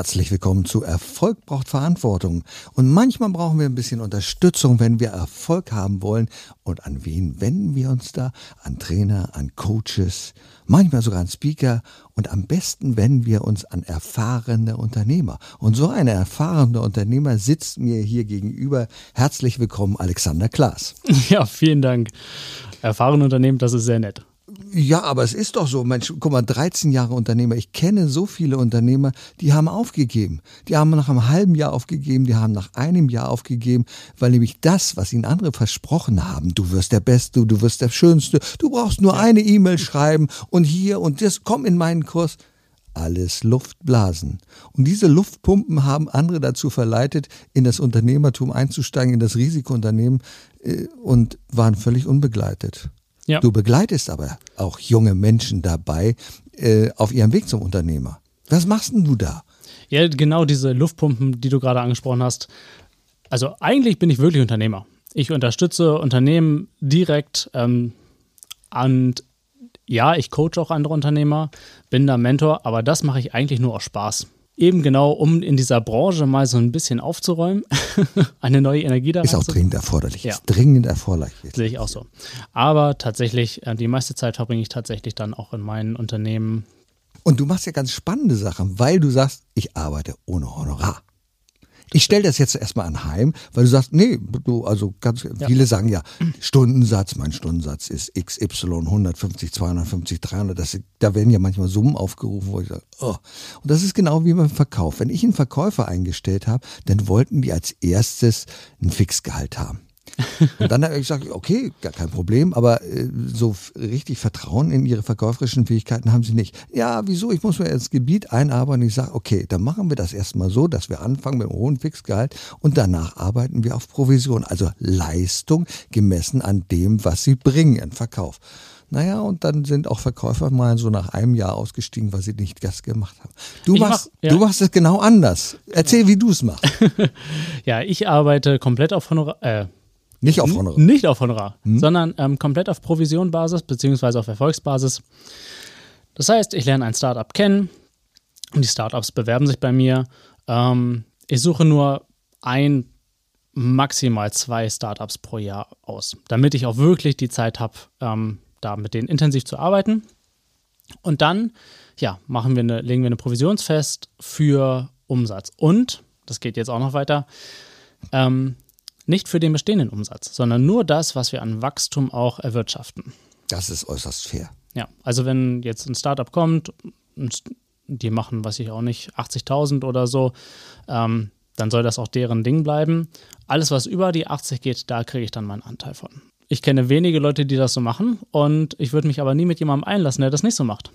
Herzlich willkommen zu Erfolg braucht Verantwortung. Und manchmal brauchen wir ein bisschen Unterstützung, wenn wir Erfolg haben wollen. Und an wen wenden wir uns da? An Trainer, an Coaches, manchmal sogar an Speaker. Und am besten wenden wir uns an erfahrene Unternehmer. Und so ein erfahrener Unternehmer sitzt mir hier gegenüber. Herzlich willkommen, Alexander Klaas. Ja, vielen Dank. Erfahrene Unternehmen, das ist sehr nett. Ja, aber es ist doch so, Mensch, guck mal, 13 Jahre Unternehmer. Ich kenne so viele Unternehmer, die haben aufgegeben. Die haben nach einem halben Jahr aufgegeben, die haben nach einem Jahr aufgegeben, weil nämlich das, was ihnen andere versprochen haben, du wirst der Beste, du wirst der Schönste, du brauchst nur eine E-Mail schreiben und hier und das, komm in meinen Kurs. Alles Luftblasen. Und diese Luftpumpen haben andere dazu verleitet, in das Unternehmertum einzusteigen, in das Risikounternehmen äh, und waren völlig unbegleitet. Ja. Du begleitest aber auch junge Menschen dabei äh, auf ihrem Weg zum Unternehmer. Was machst denn du da? Ja, genau diese Luftpumpen, die du gerade angesprochen hast. Also eigentlich bin ich wirklich Unternehmer. Ich unterstütze Unternehmen direkt ähm, und ja, ich coache auch andere Unternehmer, bin da Mentor, aber das mache ich eigentlich nur aus Spaß eben genau, um in dieser Branche mal so ein bisschen aufzuräumen, eine neue Energie da Ist auch dringend erforderlich. Ja. Ist dringend erforderlich. Sehe ich auch so. Aber tatsächlich, äh, die meiste Zeit verbringe ich tatsächlich dann auch in meinen Unternehmen. Und du machst ja ganz spannende Sachen, weil du sagst, ich arbeite ohne Honorar. Ich stelle das jetzt erstmal anheim, weil du sagst, nee, du, also ganz ja. viele sagen ja, Stundensatz, mein Stundensatz ist XY 150, 250, 300, das, da werden ja manchmal Summen aufgerufen, wo ich sage, oh. Und das ist genau wie beim Verkauf. Wenn ich einen Verkäufer eingestellt habe, dann wollten die als erstes ein Fixgehalt haben. Und dann habe ich gesagt, okay, gar kein Problem, aber äh, so richtig Vertrauen in ihre verkäuferischen Fähigkeiten haben sie nicht. Ja, wieso? Ich muss mir ins Gebiet einarbeiten und ich sage, okay, dann machen wir das erstmal so, dass wir anfangen mit einem hohen Fixgehalt und danach arbeiten wir auf Provision, also Leistung gemessen an dem, was sie bringen im Verkauf. Naja, und dann sind auch Verkäufer mal so nach einem Jahr ausgestiegen, weil sie nicht das gemacht haben. Du, machst, mach, ja. du machst es genau anders. Erzähl, wie du es machst. ja, ich arbeite komplett auf Honorar. Äh, nicht auf Honorar. Nicht auf Honorar, hm? sondern ähm, komplett auf Provisionbasis beziehungsweise auf Erfolgsbasis. Das heißt, ich lerne ein Startup kennen und die Startups bewerben sich bei mir. Ähm, ich suche nur ein, maximal zwei Startups pro Jahr aus, damit ich auch wirklich die Zeit habe, ähm, da mit denen intensiv zu arbeiten. Und dann, ja, machen wir eine, legen wir eine Provisionsfest für Umsatz. Und, das geht jetzt auch noch weiter, ähm, nicht für den bestehenden Umsatz, sondern nur das, was wir an Wachstum auch erwirtschaften. Das ist äußerst fair. Ja, also wenn jetzt ein Startup kommt, die machen, weiß ich auch nicht, 80.000 oder so, ähm, dann soll das auch deren Ding bleiben. Alles, was über die 80 geht, da kriege ich dann meinen Anteil von. Ich kenne wenige Leute, die das so machen und ich würde mich aber nie mit jemandem einlassen, der das nicht so macht.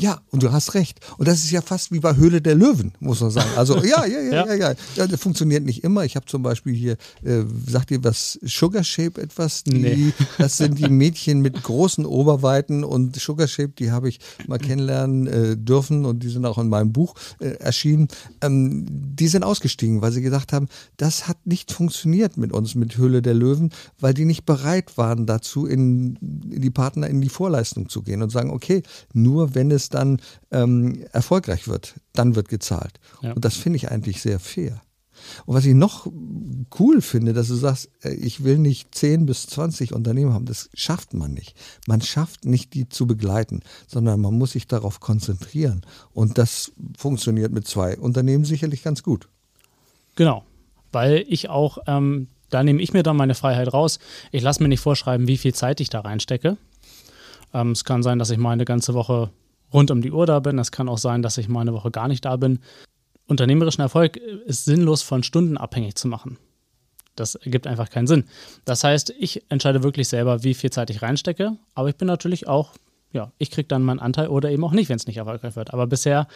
Ja, und du hast recht. Und das ist ja fast wie bei Höhle der Löwen, muss man sagen. Also ja, ja, ja, ja, ja. ja. das funktioniert nicht immer. Ich habe zum Beispiel hier, äh, sagt ihr was, Sugar Shape etwas? Die, nee. Das sind die Mädchen mit großen Oberweiten und Sugar Shape, die habe ich mal kennenlernen äh, dürfen und die sind auch in meinem Buch äh, erschienen. Ähm, die sind ausgestiegen, weil sie gesagt haben, das hat nicht funktioniert mit uns, mit Höhle der Löwen, weil die nicht bereit waren dazu, in, in die Partner in die Vorleistung zu gehen und sagen, okay, nur wenn es dann ähm, erfolgreich wird, dann wird gezahlt. Ja. Und das finde ich eigentlich sehr fair. Und was ich noch cool finde, dass du sagst, äh, ich will nicht 10 bis 20 Unternehmen haben, das schafft man nicht. Man schafft nicht, die zu begleiten, sondern man muss sich darauf konzentrieren. Und das funktioniert mit zwei Unternehmen sicherlich ganz gut. Genau, weil ich auch, ähm, da nehme ich mir dann meine Freiheit raus. Ich lasse mir nicht vorschreiben, wie viel Zeit ich da reinstecke. Ähm, es kann sein, dass ich mal eine ganze Woche rund um die Uhr da bin. Es kann auch sein, dass ich mal eine Woche gar nicht da bin. Unternehmerischen Erfolg ist sinnlos von Stunden abhängig zu machen. Das ergibt einfach keinen Sinn. Das heißt, ich entscheide wirklich selber, wie viel Zeit ich reinstecke, aber ich bin natürlich auch ja, ich kriege dann meinen Anteil oder eben auch nicht, wenn es nicht erfolgreich wird. Aber bisher.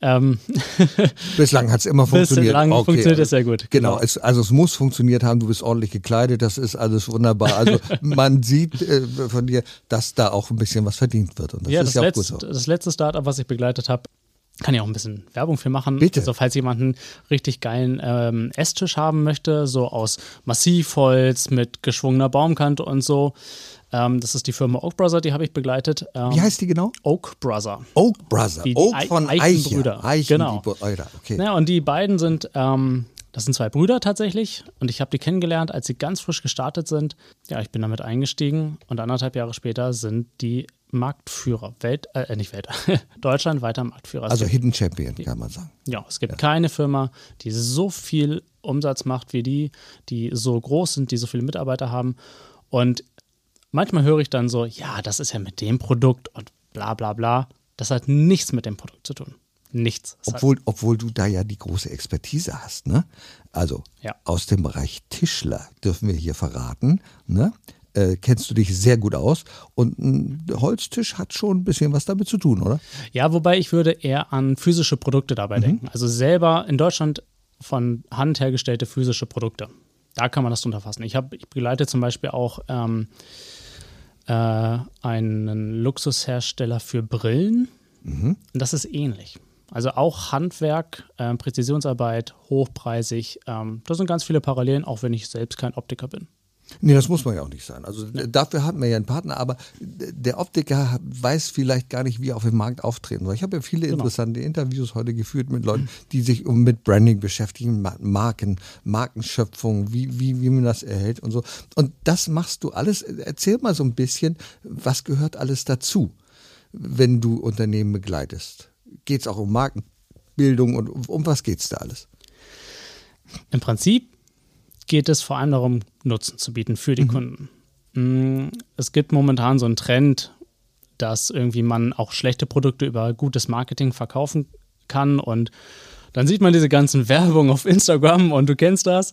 Ähm, Bislang hat es immer funktioniert. Bislang okay. funktioniert es sehr gut. Genau, genau. Es, also es muss funktioniert haben, du bist ordentlich gekleidet, das ist alles wunderbar. Also man sieht äh, von dir, dass da auch ein bisschen was verdient wird. Und das ja, ist das ja auch letzt, gut so. Das letzte Startup, was ich begleitet habe, kann ja auch ein bisschen Werbung für machen. Bitte. Also falls jemand einen richtig geilen ähm, Esstisch haben möchte, so aus Massivholz mit geschwungener Baumkante und so. Ähm, das ist die Firma Oak Brother, die habe ich begleitet. Ähm, Wie heißt die genau? Oak Brother. Oak Brother. Die- die Oak von Eiche. Eichenbrüder. Eichen, Genau. die Brüder. Okay. Ja, und die beiden sind, ähm, das sind zwei Brüder tatsächlich. Und ich habe die kennengelernt, als sie ganz frisch gestartet sind. Ja, ich bin damit eingestiegen und anderthalb Jahre später sind die Marktführer, Welt, äh, nicht Welt, Deutschland weiter Marktführer. Es Also gibt, Hidden Champion, kann man sagen. ja, es gibt keine Firma, die so viel Umsatz macht wie die, die so groß sind, die so viele Mitarbeiter haben. Und manchmal höre ich dann so, ja, das ist ja mit dem Produkt und bla bla bla. Das hat nichts mit dem Produkt zu tun. Nichts. Obwohl, obwohl du da ja die große Expertise hast, ne? Also Ja. aus dem Bereich Tischler dürfen wir hier verraten, ne? Äh, kennst du dich sehr gut aus und ein Holztisch hat schon ein bisschen was damit zu tun, oder? Ja, wobei ich würde eher an physische Produkte dabei denken. Also selber in Deutschland von Hand hergestellte physische Produkte. Da kann man das drunter fassen. Ich, hab, ich begleite zum Beispiel auch ähm, äh, einen Luxushersteller für Brillen. Und das ist ähnlich. Also auch Handwerk, äh, Präzisionsarbeit, hochpreisig. Ähm, da sind ganz viele Parallelen, auch wenn ich selbst kein Optiker bin. Nee, das muss man ja auch nicht sein. Also d- dafür hat man ja einen Partner, aber der Optiker weiß vielleicht gar nicht, wie er auf dem Markt auftreten soll. Ich habe ja viele interessante Interviews heute geführt mit Leuten, die sich mit Branding beschäftigen, Ma- Marken, Markenschöpfung, wie, wie, wie man das erhält und so. Und das machst du alles. Erzähl mal so ein bisschen, was gehört alles dazu, wenn du Unternehmen begleitest? Geht es auch um Markenbildung und um, um was geht es da alles? Im Prinzip geht es vor allem darum, Nutzen zu bieten für die Kunden. Mm, Es gibt momentan so einen Trend, dass irgendwie man auch schlechte Produkte über gutes Marketing verkaufen kann und dann sieht man diese ganzen Werbung auf Instagram und du kennst das.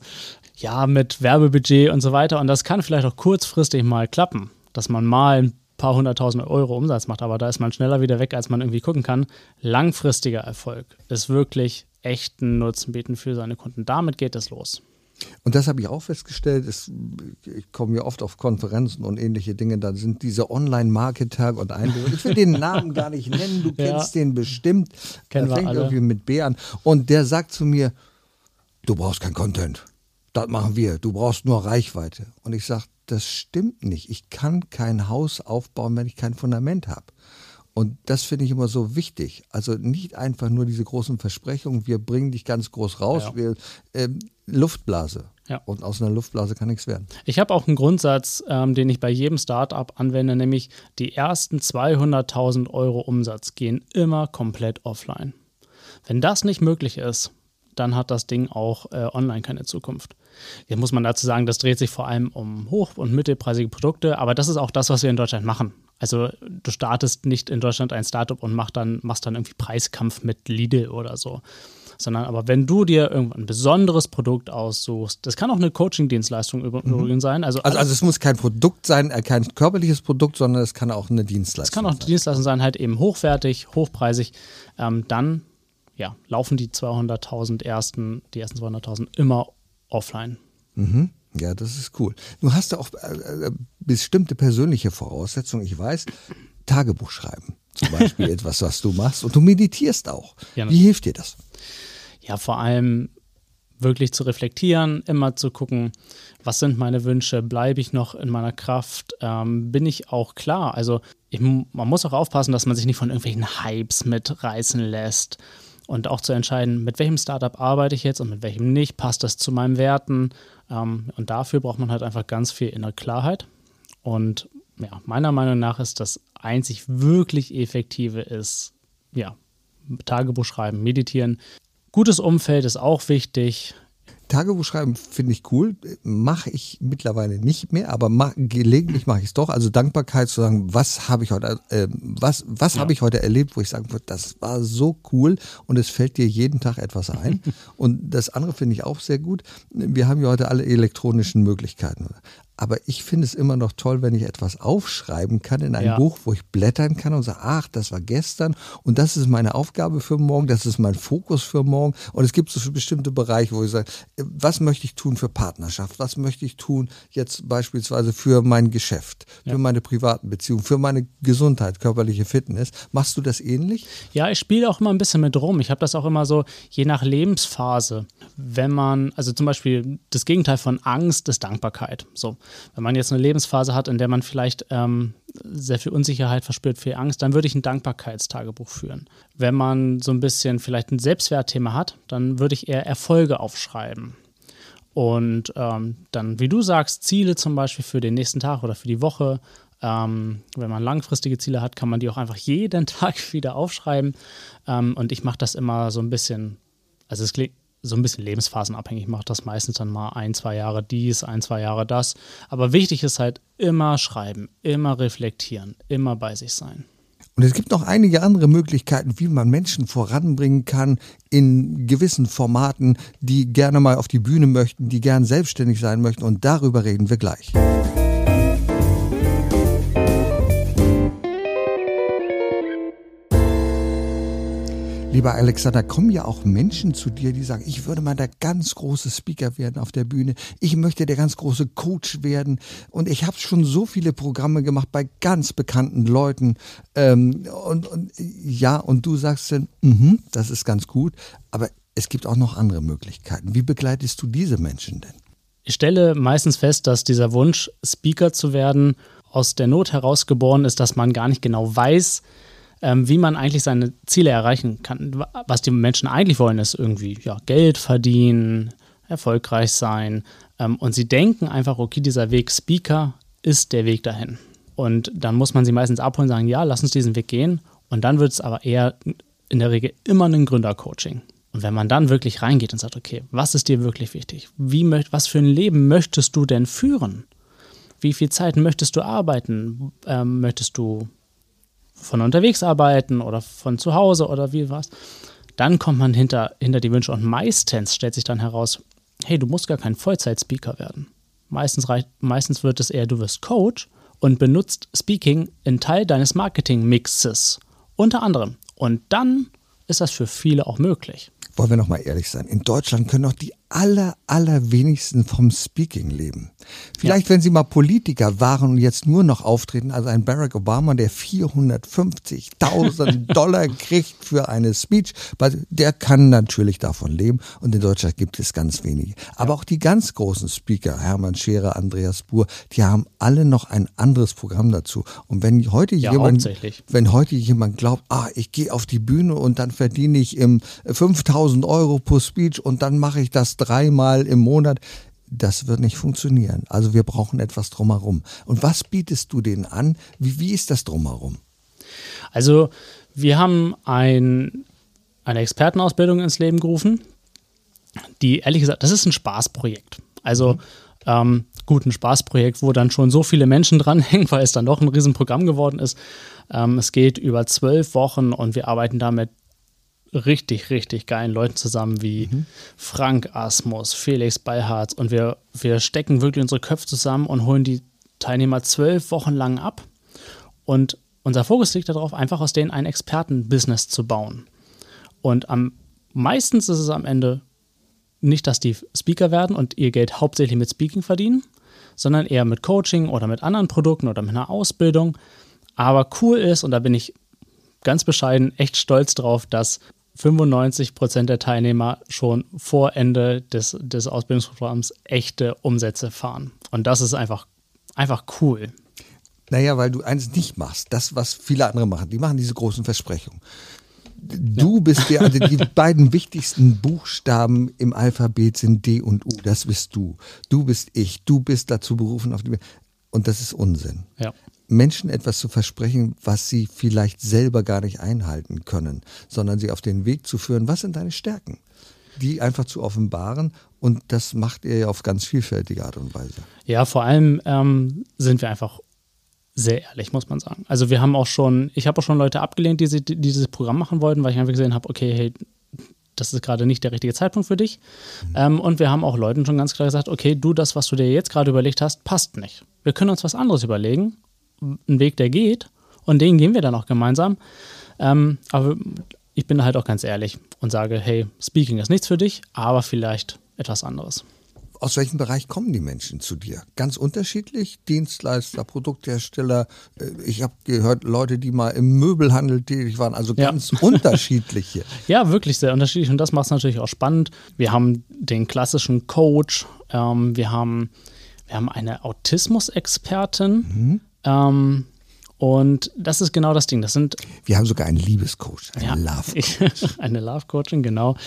Ja, mit Werbebudget und so weiter. Und das kann vielleicht auch kurzfristig mal klappen, dass man mal ein paar hunderttausend Euro Umsatz macht, aber da ist man schneller wieder weg, als man irgendwie gucken kann. Langfristiger Erfolg ist wirklich echten Nutzen bieten für seine Kunden. Damit geht es los. Und das habe ich auch festgestellt. Es, ich komme ja oft auf Konferenzen und ähnliche Dinge. Da sind diese Online-Marketer und Einbildung. Ich will den Namen gar nicht nennen. Du Ja. kennst den bestimmt. Kennen der fängt alle. irgendwie mit B an. Und der sagt zu mir: Du brauchst kein Content. Das machen wir. Du brauchst nur Reichweite. Und ich sage: Das stimmt nicht. Ich kann kein Haus aufbauen, wenn ich kein Fundament habe. Und das finde ich immer so wichtig. Also nicht einfach nur diese großen Versprechungen, wir bringen dich ganz groß raus, Ja. wir, ähm, Luftblase. Ja. Und aus einer Luftblase kann nichts werden. Ich habe auch einen Grundsatz, ähm, den ich bei jedem Startup anwende, nämlich die ersten 200.000 Euro Umsatz gehen immer komplett offline. Wenn das nicht möglich ist, dann hat das Ding auch äh, online keine Zukunft. Jetzt muss man dazu sagen, das dreht sich vor allem um hoch- und mittelpreisige Produkte, aber das ist auch das, was wir in Deutschland machen. Also du startest nicht in Deutschland ein Startup und machst dann, machst dann irgendwie Preiskampf mit Lidl oder so. Sondern aber wenn du dir irgendwann ein besonderes Produkt aussuchst, das kann auch eine Coaching-Dienstleistung üb- übrigens sein. Also, Mhm. Also, also es muss kein Produkt sein, äh, kein körperliches Produkt, sondern es kann auch eine Dienstleistung es kann auch eine sein. Dienstleistung sein, halt eben hochwertig, hochpreisig. Ähm, dann ja, laufen die 200.000 ersten, die ersten 200.000 immer offline. Mhm. Ja, das ist cool. Du hast ja auch äh, äh, bestimmte persönliche Voraussetzungen. Ich weiß, Tagebuch schreiben zum Beispiel etwas, was du machst. Und du meditierst auch. Ja, Wie hilft dir das? ja, vor allem wirklich zu reflektieren, immer zu gucken, was sind meine Wünsche, bleibe ich noch in meiner Kraft, ähm, bin ich auch klar. Also ich, man muss auch aufpassen, dass man sich nicht von irgendwelchen Hypes mitreißen lässt und auch zu entscheiden, mit welchem Startup arbeite ich jetzt und mit welchem nicht, passt das zu meinen Werten. Ähm, und dafür braucht man halt einfach ganz viel innere Klarheit. Und ja, meiner Meinung nach ist das einzig wirklich effektive ist, ja, Tagebuch schreiben, meditieren. Gutes Umfeld ist auch wichtig. Tagebuch schreiben finde ich cool, mache ich mittlerweile nicht mehr, aber mach, gelegentlich mache ich es doch. Also Dankbarkeit zu sagen, was habe ich heute, äh, was, was habe ich heute erlebt, wo ich sagen würde, das war so cool und es fällt dir jeden Tag etwas ein. und das andere finde ich auch sehr gut. Wir haben ja heute alle elektronischen Möglichkeiten. Aber ich finde es immer noch toll, wenn ich etwas aufschreiben kann in ein Ja. Buch, wo ich blättern kann und sage, ach, das war gestern und das ist meine Aufgabe für morgen, das ist mein Fokus für morgen. Und es gibt so bestimmte Bereiche, wo ich sage, äh, was möchte ich tun für Partnerschaft, was möchte ich tun jetzt beispielsweise für mein Geschäft, für meine privaten Beziehungen, für meine Gesundheit, körperliche Fitness. Machst du das ähnlich? Ja, ich spiele auch immer ein bisschen mit rum. Ich habe das auch immer so, je nach Lebensphase. Wenn man, also zum Beispiel das Gegenteil von Angst ist Dankbarkeit. So, wenn man jetzt eine Lebensphase hat, in der man vielleicht ähm, sehr viel Unsicherheit verspürt, viel Angst, dann würde ich ein Dankbarkeitstagebuch führen. Wenn man so ein bisschen vielleicht ein Selbstwertthema hat, dann würde ich eher Erfolge aufschreiben. Und ähm, dann, wie du sagst, Ziele zum Beispiel für den nächsten Tag oder für die Woche. Ähm, wenn man langfristige Ziele hat, kann man die auch einfach jeden Tag wieder aufschreiben. Ähm, und ich mache das immer so ein bisschen, also es klingt so ein bisschen lebensphasenabhängig. Ich mache das meistens dann mal ein, zwei Jahre dies, ein, zwei Jahre das. Aber wichtig ist halt immer schreiben, immer reflektieren, immer bei sich sein. Und es gibt noch einige andere Möglichkeiten, wie man Menschen voranbringen kann in gewissen Formaten, die gerne mal auf die Bühne möchten, die gern selbstständig sein möchten. Und darüber reden wir gleich. Lieber Alexander, kommen ja auch Menschen zu dir, die sagen, ich würde mal der ganz große Speaker werden auf der Bühne. Ich möchte der ganz große Coach werden. Und ich habe schon so viele Programme gemacht bei ganz bekannten Leuten. Ähm, und, und ja, und du sagst dann, mhm, das ist ganz gut. Aber es gibt auch noch andere Möglichkeiten. Wie begleitest du diese Menschen denn? Ich stelle meistens fest, dass dieser Wunsch, Speaker zu werden, aus der Not heraus geboren ist, dass man gar nicht genau weiß, ähm, wie man eigentlich seine Ziele erreichen kann. Was die Menschen eigentlich wollen, ist irgendwie ja, Geld verdienen, erfolgreich sein. Ähm, und sie denken einfach, okay, dieser Weg Speaker ist der Weg dahin. Und dann muss man sie meistens abholen und sagen, ja, lass uns diesen Weg gehen. Und dann wird es aber eher in der Regel immer ein Gründercoaching. Und wenn man dann wirklich reingeht und sagt, okay, was ist dir wirklich wichtig? Wie möcht, was für ein Leben möchtest du denn führen? Wie viel Zeit möchtest du arbeiten? Ähm, möchtest du von unterwegs arbeiten oder von zu Hause oder wie was? Dann kommt man hinter, hinter die Wünsche und meistens stellt sich dann heraus, hey, du musst gar kein Vollzeit-Speaker werden. Meistens, reicht, meistens wird es eher, du wirst Coach und benutzt Speaking in Teil deines Marketing-Mixes. Unter anderem. Und dann ist das für viele auch möglich. Wollen wir noch mal ehrlich sein? In Deutschland können noch die aller, allerwenigsten vom Speaking leben. Vielleicht, ja. wenn sie mal Politiker waren und jetzt nur noch auftreten, also ein Barack Obama, der 450.000 Dollar kriegt für eine Speech, der kann natürlich davon leben und in Deutschland gibt es ganz wenige. Aber ja. auch die ganz großen Speaker, Hermann Scherer, Andreas Buhr, die haben alle noch ein anderes Programm dazu. Und wenn heute ja, jemand, wenn heute jemand glaubt, ah, ich gehe auf die Bühne und dann verdiene ich im 5000 Euro pro Speech und dann mache ich das dreimal im Monat. Das wird nicht funktionieren. Also wir brauchen etwas drumherum. Und was bietest du denen an? Wie, wie ist das drumherum? Also wir haben ein, eine Expertenausbildung ins Leben gerufen, die ehrlich gesagt, das ist ein Spaßprojekt. Also mhm. ähm, gut, ein Spaßprojekt, wo dann schon so viele Menschen dranhängen, weil es dann doch ein Riesenprogramm geworden ist. Ähm, es geht über zwölf Wochen und wir arbeiten damit richtig, richtig geilen Leuten zusammen wie mhm. Frank Asmus, Felix Beilharz und wir, wir stecken wirklich unsere Köpfe zusammen und holen die Teilnehmer zwölf Wochen lang ab. Und unser Fokus liegt darauf, einfach aus denen ein Expertenbusiness zu bauen. Und am meistens ist es am Ende nicht, dass die Speaker werden und ihr Geld hauptsächlich mit Speaking verdienen, sondern eher mit Coaching oder mit anderen Produkten oder mit einer Ausbildung. Aber cool ist, und da bin ich ganz bescheiden echt stolz drauf, dass 95 Prozent der Teilnehmer schon vor Ende des, des Ausbildungsprogramms echte Umsätze fahren. Und das ist einfach, einfach cool. Naja, weil du eins nicht machst, das, was viele andere machen. Die machen diese großen Versprechungen. Du ja. bist der, also die beiden wichtigsten Buchstaben im Alphabet sind D und U. Das bist du. Du bist ich. Du bist dazu berufen auf die. Und das ist Unsinn. Ja. Menschen etwas zu versprechen, was sie vielleicht selber gar nicht einhalten können, sondern sie auf den Weg zu führen, was sind deine Stärken? Die einfach zu offenbaren und das macht ihr ja auf ganz vielfältige Art und Weise. Ja, vor allem ähm, sind wir einfach sehr ehrlich, muss man sagen. Also wir haben auch schon, ich habe auch schon Leute abgelehnt, die, die dieses Programm machen wollten, weil ich einfach gesehen habe, okay, hey, das ist gerade nicht der richtige Zeitpunkt für dich. Mhm. Ähm, und wir haben auch Leuten schon ganz klar gesagt, okay, du, das, was du dir jetzt gerade überlegt hast, passt nicht. Wir können uns was anderes überlegen, einen Weg, der geht, und den gehen wir dann auch gemeinsam. Ähm, aber ich bin halt auch ganz ehrlich und sage, hey, Speaking ist nichts für dich, aber vielleicht etwas anderes. Aus welchem Bereich kommen die Menschen zu dir? Ganz unterschiedlich? Dienstleister, Produkthersteller. Äh, ich habe gehört, Leute, die mal im Möbelhandel tätig waren, also ganz ja. unterschiedliche. Ja, wirklich sehr unterschiedlich und das macht es natürlich auch spannend. Wir haben den klassischen Coach, ähm, wir, haben, wir haben eine Autismus-Expertin. Mhm. Ähm, und das ist genau das Ding. Das sind. Wir haben sogar einen Liebescoach, einen ja, Love Coach. eine Love Coaching, genau.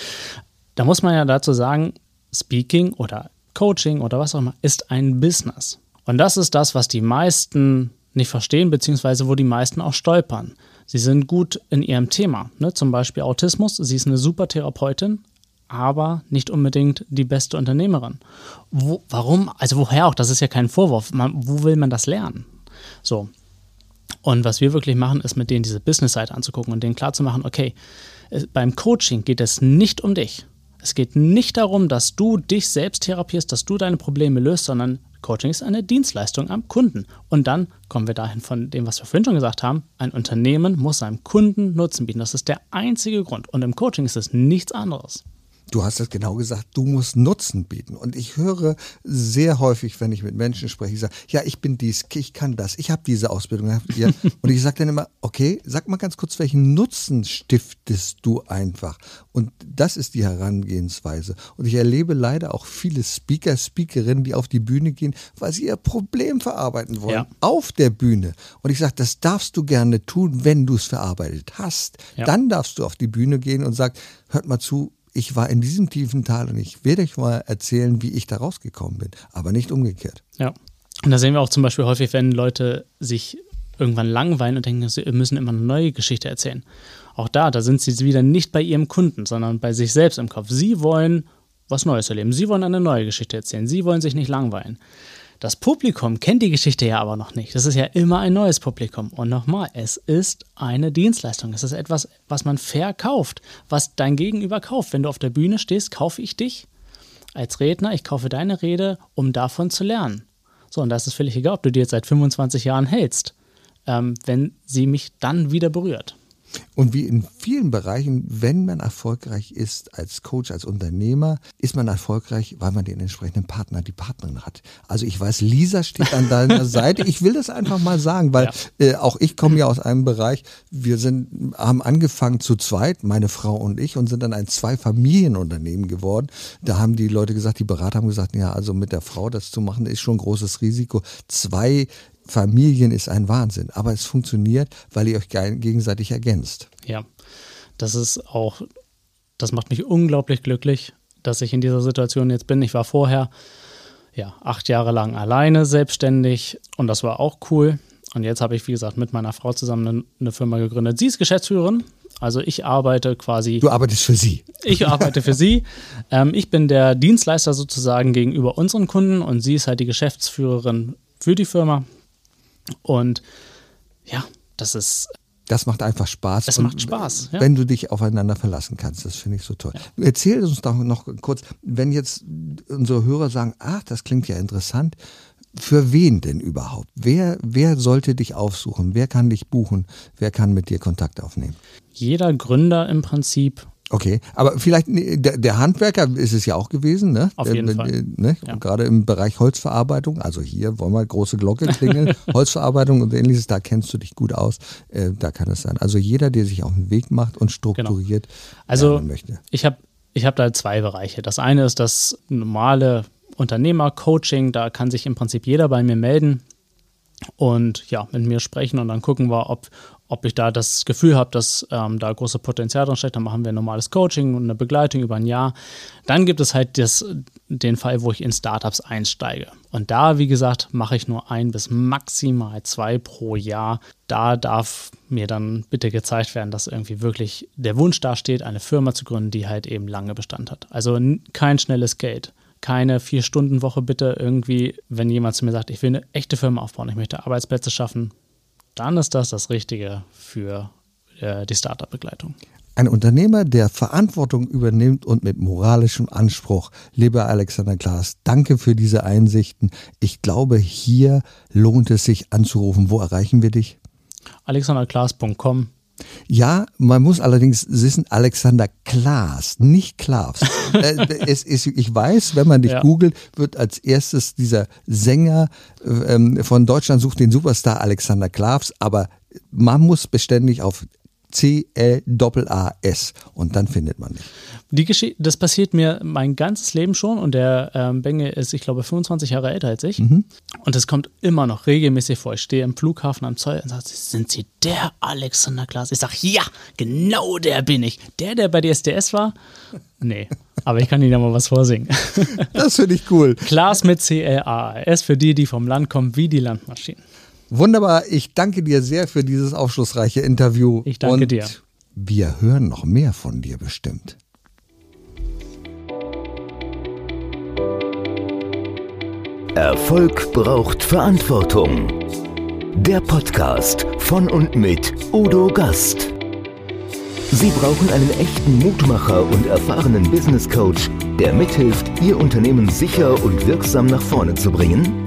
Da muss man ja dazu sagen, Speaking oder Coaching oder was auch immer, ist ein Business. Und das ist das, was die meisten nicht verstehen, beziehungsweise wo die meisten auch stolpern. Sie sind gut in ihrem Thema, ne? zum Beispiel Autismus. Sie ist eine super Therapeutin, aber nicht unbedingt die beste Unternehmerin. Wo, warum? Also woher auch? Das ist ja kein Vorwurf. Man, wo will man das lernen? So. Und was wir wirklich machen, ist mit denen diese Business-Seite anzugucken und denen klarzumachen, okay, beim Coaching geht es nicht um dich. Es geht nicht darum, dass du dich selbst therapierst, dass du deine Probleme löst, sondern Coaching ist eine Dienstleistung am Kunden. Und dann kommen wir dahin von dem, was wir vorhin schon gesagt haben. Ein Unternehmen muss seinem Kunden Nutzen bieten. Das ist der einzige Grund. Und im Coaching ist es nichts anderes. Du hast es genau gesagt, du musst Nutzen bieten. Und ich höre sehr häufig, wenn ich mit Menschen spreche, ich sage, ja, ich bin dies, ich kann das, ich habe diese Ausbildung. Ja. Und ich sage dann immer, okay, sag mal ganz kurz, welchen Nutzen stiftest du einfach? Und das ist die Herangehensweise. Und ich erlebe leider auch viele Speaker, Speakerinnen, die auf die Bühne gehen, weil sie ihr Problem verarbeiten wollen. Ja. Auf der Bühne. Und ich sage, das darfst du gerne tun, wenn du es verarbeitet hast. Ja. Dann darfst du auf die Bühne gehen und sagen, hört mal zu, ich war in diesem tiefen Tal und ich werde euch mal erzählen, wie ich da rausgekommen bin, aber nicht umgekehrt. Ja. Und da sehen wir auch zum Beispiel häufig, wenn Leute sich irgendwann langweilen und denken, sie müssen immer eine neue Geschichte erzählen. Auch da, da sind sie wieder nicht bei ihrem Kunden, sondern bei sich selbst im Kopf. Sie wollen was Neues erleben. Sie wollen eine neue Geschichte erzählen. Sie wollen sich nicht langweilen. Das Publikum kennt die Geschichte ja aber noch nicht. Das ist ja immer ein neues Publikum. Und nochmal, es ist eine Dienstleistung. Es ist etwas, was man verkauft, was dein Gegenüber kauft. Wenn du auf der Bühne stehst, kaufe ich dich als Redner, ich kaufe deine Rede, um davon zu lernen. So, und da ist völlig egal, ob du die jetzt seit 25 Jahren hältst, ähm, wenn sie mich dann wieder berührt. Und wie in vielen Bereichen, wenn man erfolgreich ist als Coach, als Unternehmer, ist man erfolgreich, weil man den entsprechenden Partner, die Partnerin hat. Also ich weiß, Lisa steht an deiner Seite. Ich will das einfach mal sagen, weil ja. äh, auch ich komme ja aus einem Bereich, wir sind, haben angefangen zu zweit, meine Frau und ich, und sind dann ein Zwei-Familienunternehmen geworden. Da haben die Leute gesagt, die Berater haben gesagt, ja, also mit der Frau das zu machen, ist schon ein großes Risiko. Zwei Familien ist ein Wahnsinn, aber es funktioniert, weil ihr euch gegenseitig ergänzt. Ja, das ist auch, das macht mich unglaublich glücklich, dass ich in dieser Situation jetzt bin. Ich war vorher ja acht Jahre lang alleine selbstständig und das war auch cool. Und jetzt habe ich, wie gesagt, mit meiner Frau zusammen eine, eine Firma gegründet. Sie ist Geschäftsführerin also ich arbeite quasi. Du arbeitest für sie. Ich arbeite für sie. Ähm, ich bin der Dienstleister sozusagen gegenüber unseren Kunden und sie ist halt die Geschäftsführerin für die Firma. Und ja, das ist. Das macht einfach Spaß. Es macht Spaß. Ja. Wenn du dich aufeinander verlassen kannst, das finde ich so toll. Ja. Erzähl uns doch noch kurz, wenn jetzt unsere Hörer sagen, ach, das klingt ja interessant, für wen denn überhaupt? Wer, wer sollte dich aufsuchen? Wer kann dich buchen? Wer kann mit dir Kontakt aufnehmen? Jeder Gründer im Prinzip Okay, aber vielleicht der, der, Handwerker ist es ja auch gewesen, ne? Auf jeden der, Fall. Ne? Ja. Gerade im Bereich Holzverarbeitung, also hier wollen wir große Glocke klingeln, Holzverarbeitung und ähnliches, da kennst du dich gut aus, äh, da kann es sein. Also jeder, der sich auf den Weg macht und strukturiert genau. also möchte. Ich habe ich hab da zwei Bereiche. Das eine ist das normale Unternehmer-Coaching, da kann sich im Prinzip jeder bei mir melden und ja, mit mir sprechen und dann gucken wir, ob, ob ich da das Gefühl habe, dass ähm, da große Potenzial drin steckt, dann machen wir ein normales Coaching und eine Begleitung über ein Jahr. Dann gibt es halt das, den Fall, wo ich in Startups einsteige. Und da, wie gesagt, mache ich nur ein bis maximal zwei pro Jahr. Da darf mir dann bitte gezeigt werden, dass irgendwie wirklich der Wunsch dasteht, eine Firma zu gründen, die halt eben lange Bestand hat. Also kein schnelles Geld keine Vier-Stunden-Woche bitte irgendwie, wenn jemand zu mir sagt, ich will eine echte Firma aufbauen, ich möchte Arbeitsplätze schaffen, dann ist das das Richtige für äh, die Startup-Begleitung. Ein Unternehmer, der Verantwortung übernimmt und mit moralischem Anspruch. Lieber Alexander Klaas, danke für diese Einsichten. Ich glaube, hier lohnt es sich anzurufen. Wo erreichen wir dich? alexanderklaas.com ja, man muss allerdings wissen, Alexander Klaas, nicht Klaas. Äh, es ist, ich weiß, wenn man dich ja. googelt, wird als erstes dieser Sänger ähm, von Deutschland sucht den Superstar Alexander Klaas, aber man muss beständig auf C-L-A-S und dann findet man dich. Die Geschichte, das passiert mir mein ganzes Leben schon und der ähm, Benge ist, ich glaube, 25 Jahre älter als ich. Mhm. Und es kommt immer noch regelmäßig vor. Ich stehe im Flughafen am Zoll und sage, sind Sie der Alexander Klaas? Ich sage, ja, genau der bin ich. Der, der bei DSDS war? Nee, aber ich kann Ihnen ja mal was vorsingen. Das finde ich cool. Klaas mit C-L-A-S für die, die vom Land kommen, wie die Landmaschinen. Wunderbar. Ich danke dir sehr für dieses aufschlussreiche Interview. Ich danke und dir. Wir hören noch mehr von dir bestimmt. Erfolg braucht Verantwortung. Der Podcast von und mit Udo Gast. Sie brauchen einen echten Mutmacher und erfahrenen Business Coach, der mithilft, Ihr Unternehmen sicher und wirksam nach vorne zu bringen?